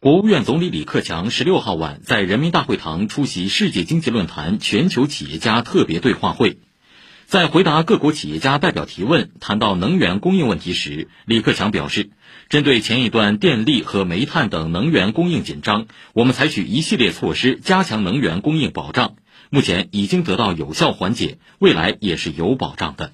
国务院总理李克强十六号晚在人民大会堂出席世界经济论坛全球企业家特别对话会。在回答各国企业家代表提问谈到能源供应问题时李克强表示针对前一段电力和煤炭等能源供应紧张我们采取一系列措施加强能源供应保障目前已经得到有效缓解未来也是有保障的。